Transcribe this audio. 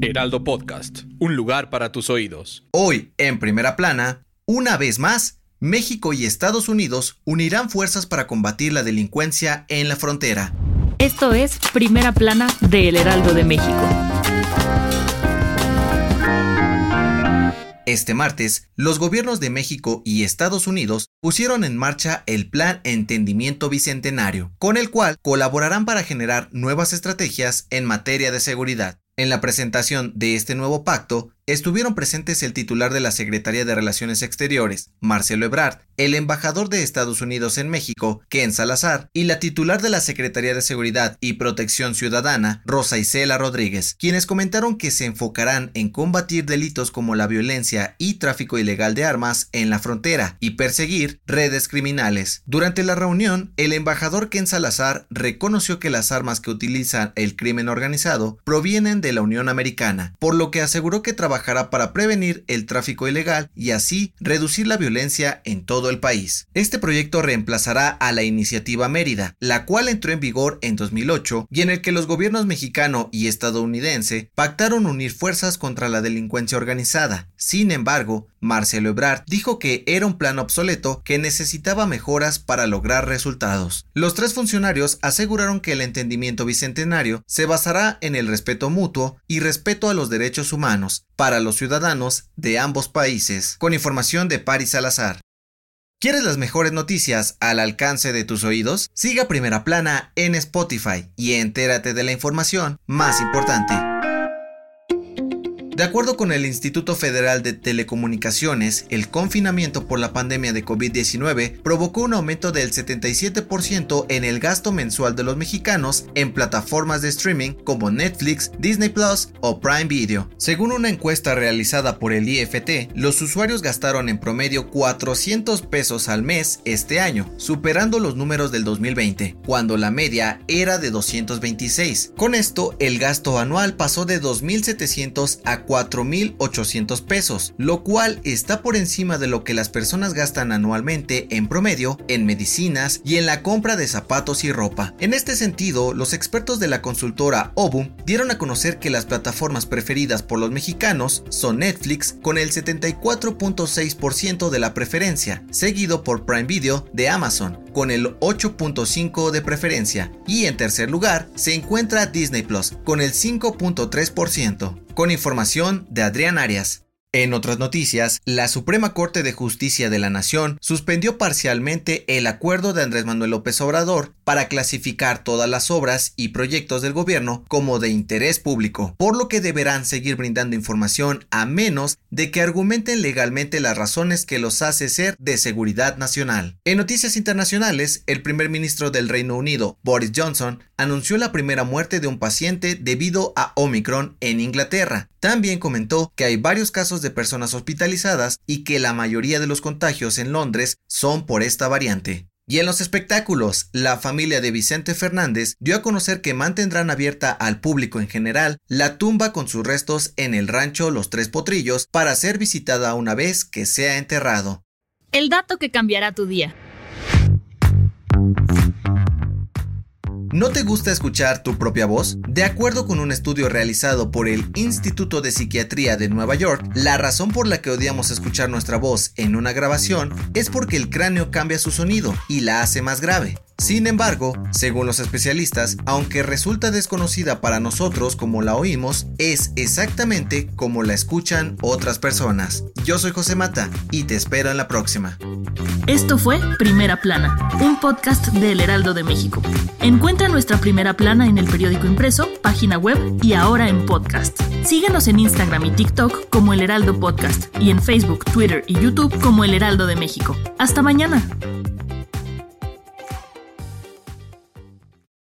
Heraldo Podcast, un lugar para tus oídos. Hoy, en primera plana, una vez más, México y Estados Unidos unirán fuerzas para combatir la delincuencia en la frontera. Esto es Primera Plana de El Heraldo de México. Este martes, los gobiernos de México y Estados Unidos pusieron en marcha el Plan Entendimiento Bicentenario, con el cual colaborarán para generar nuevas estrategias en materia de seguridad. En la presentación de este nuevo pacto, estuvieron presentes el titular de la Secretaría de Relaciones Exteriores, Marcelo Ebrard, el embajador de Estados Unidos en México, Ken Salazar, y la titular de la Secretaría de Seguridad y Protección Ciudadana, Rosa Isela Rodríguez, quienes comentaron que se enfocarán en combatir delitos como la violencia y tráfico ilegal de armas en la frontera y perseguir redes criminales. Durante la reunión, el embajador Ken Salazar reconoció que las armas que utiliza el crimen organizado provienen de la Unión Americana, por lo que aseguró que trabajará para prevenir el tráfico ilegal y así reducir la violencia en todo el país. Este proyecto reemplazará a la iniciativa Mérida, la cual entró en vigor en 2008 y en el que los gobiernos mexicano y estadounidense pactaron unir fuerzas contra la delincuencia organizada. Sin embargo, Marcelo Ebrard dijo que era un plan obsoleto que necesitaba mejoras para lograr resultados. Los tres funcionarios aseguraron que el entendimiento bicentenario se basará en el respeto mutuo y respeto a los derechos humanos para los ciudadanos de ambos países. Con información de Paris Salazar. ¿Quieres las mejores noticias al alcance de tus oídos? Siga Primera Plana en Spotify y entérate de la información más importante. De acuerdo con el Instituto Federal de Telecomunicaciones, el confinamiento por la pandemia de COVID-19 provocó un aumento del 77% en el gasto mensual de los mexicanos en plataformas de streaming como Netflix, Disney Plus o Prime Video. Según una encuesta realizada por el IFT, los usuarios gastaron en promedio 400 pesos al mes este año, superando los números del 2020, cuando la media era de 226. Con esto, el gasto anual pasó de 2.700 a 4.800 pesos, lo cual está por encima de lo que las personas gastan anualmente en promedio en medicinas y en la compra de zapatos y ropa. En este sentido, los expertos de la consultora Obum dieron a conocer que las plataformas preferidas por los mexicanos son Netflix con el 74.6% de la preferencia, seguido por Prime Video de Amazon con el 8.5% de preferencia y en tercer lugar se encuentra Disney Plus con el 5.3%. Con información de Adrián Arias. En otras noticias, la Suprema Corte de Justicia de la Nación suspendió parcialmente el acuerdo de Andrés Manuel López Obrador para clasificar todas las obras y proyectos del gobierno como de interés público, por lo que deberán seguir brindando información a menos de que argumenten legalmente las razones que los hace ser de seguridad nacional. En noticias internacionales, el primer ministro del Reino Unido, Boris Johnson, anunció la primera muerte de un paciente debido a Omicron en Inglaterra. También comentó que hay varios casos de personas hospitalizadas y que la mayoría de los contagios en Londres son por esta variante. Y en los espectáculos, la familia de Vicente Fernández dio a conocer que mantendrán abierta al público en general la tumba con sus restos en el rancho Los Tres Potrillos para ser visitada una vez que sea enterrado. El dato que cambiará tu día. ¿No te gusta escuchar tu propia voz? De acuerdo con un estudio realizado por el Instituto de Psiquiatría de Nueva York, la razón por la que odiamos escuchar nuestra voz en una grabación es porque el cráneo cambia su sonido y la hace más grave. Sin embargo, según los especialistas, aunque resulta desconocida para nosotros como la oímos, es exactamente como la escuchan otras personas. Yo soy José Mata y te espero en la próxima. Esto fue Primera Plana, un podcast de El Heraldo de México. Encuentra nuestra Primera Plana en el periódico impreso, página web y ahora en podcast. Síguenos en Instagram y TikTok como El Heraldo Podcast y en Facebook, Twitter y YouTube como El Heraldo de México. Hasta mañana.